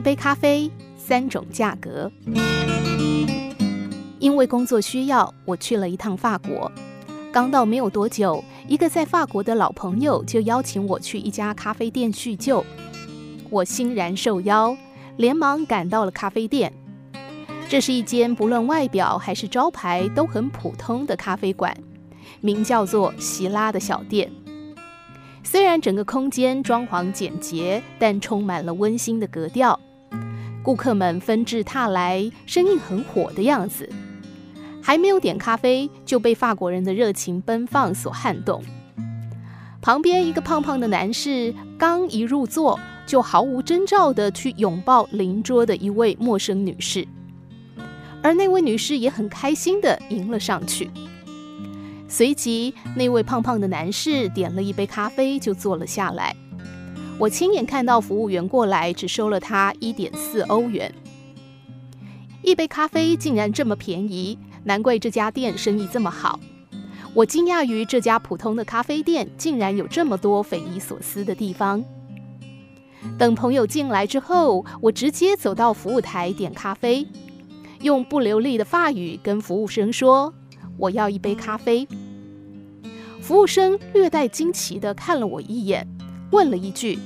一杯咖啡，三种价格。因为工作需要，我去了一趟法国。刚到没有多久，一个在法国的老朋友就邀请我去一家咖啡店叙旧。我欣然受邀，连忙赶到了咖啡店。这是一间不论外表还是招牌都很普通的咖啡馆，名叫做席拉的小店。虽然整个空间装潢简洁，但充满了温馨的格调。顾客们纷至沓来，生意很火的样子。还没有点咖啡，就被法国人的热情奔放所撼动。旁边一个胖胖的男士刚一入座，就毫无征兆地去拥抱邻桌的一位陌生女士，而那位女士也很开心地迎了上去。随即，那位胖胖的男士点了一杯咖啡，就坐了下来。我亲眼看到服务员过来，只收了他一点四欧元。一杯咖啡竟然这么便宜，难怪这家店生意这么好。我惊讶于这家普通的咖啡店竟然有这么多匪夷所思的地方。等朋友进来之后，我直接走到服务台点咖啡，用不流利的法语跟服务生说。我要一杯咖啡。服务生略带惊奇地看了我一眼，问了一句：“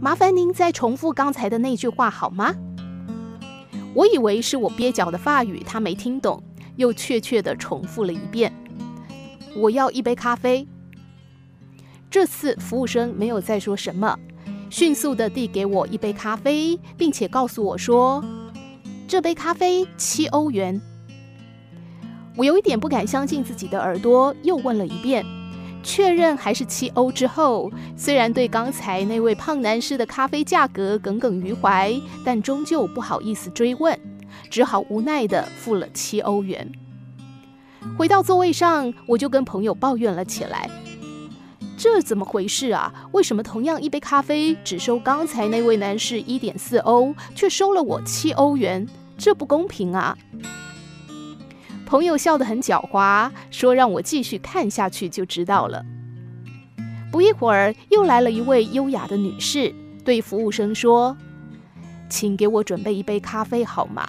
麻烦您再重复刚才的那句话好吗？”我以为是我蹩脚的法语，他没听懂，又确切地重复了一遍：“我要一杯咖啡。”这次服务生没有再说什么，迅速地递给我一杯咖啡，并且告诉我说：“这杯咖啡七欧元。”我有一点不敢相信自己的耳朵，又问了一遍，确认还是七欧之后，虽然对刚才那位胖男士的咖啡价格耿耿于怀，但终究不好意思追问，只好无奈地付了七欧元。回到座位上，我就跟朋友抱怨了起来：“这怎么回事啊？为什么同样一杯咖啡只收刚才那位男士一点四欧，却收了我七欧元？这不公平啊！”朋友笑得很狡猾，说：“让我继续看下去就知道了。”不一会儿，又来了一位优雅的女士，对服务生说：“请给我准备一杯咖啡好吗？”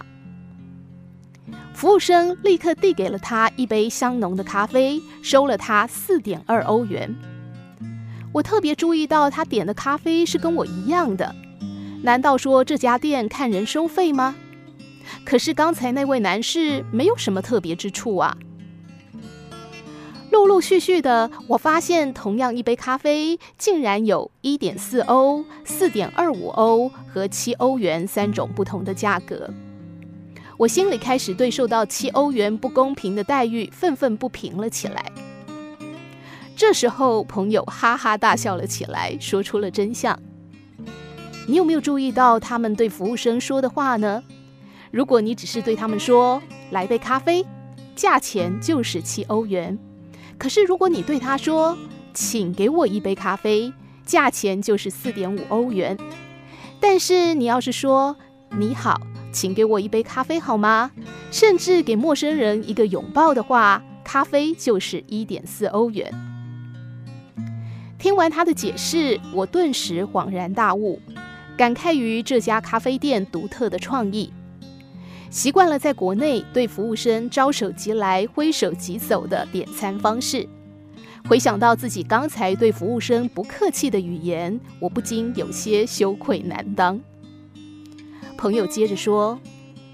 服务生立刻递给了她一杯香浓的咖啡，收了她四点二欧元。我特别注意到她点的咖啡是跟我一样的，难道说这家店看人收费吗？可是刚才那位男士没有什么特别之处啊。陆陆续续的，我发现同样一杯咖啡竟然有一点四欧、四点二五欧和七欧元三种不同的价格。我心里开始对受到七欧元不公平的待遇愤愤不平了起来。这时候，朋友哈哈大笑了起来，说出了真相。你有没有注意到他们对服务生说的话呢？如果你只是对他们说“来杯咖啡”，价钱就是七欧元；可是如果你对他说“请给我一杯咖啡”，价钱就是四点五欧元。但是你要是说“你好，请给我一杯咖啡好吗”，甚至给陌生人一个拥抱的话，咖啡就是一点四欧元。听完他的解释，我顿时恍然大悟，感慨于这家咖啡店独特的创意。习惯了在国内对服务生招手即来、挥手即走的点餐方式，回想到自己刚才对服务生不客气的语言，我不禁有些羞愧难当。朋友接着说，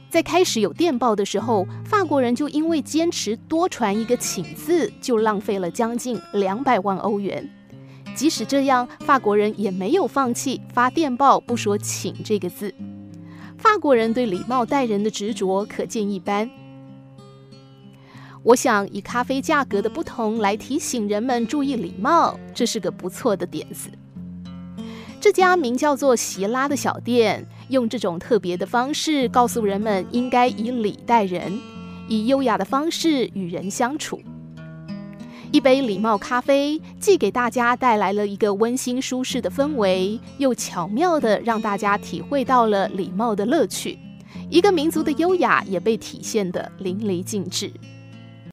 在开始有电报的时候，法国人就因为坚持多传一个“请”字，就浪费了将近两百万欧元。即使这样，法国人也没有放弃发电报不说“请”这个字。法国人对礼貌待人的执着可见一斑。我想以咖啡价格的不同来提醒人们注意礼貌，这是个不错的点子。这家名叫做席拉的小店，用这种特别的方式告诉人们应该以礼待人，以优雅的方式与人相处。一杯礼貌咖啡，既给大家带来了一个温馨舒适的氛围，又巧妙的让大家体会到了礼貌的乐趣。一个民族的优雅也被体现得淋漓尽致。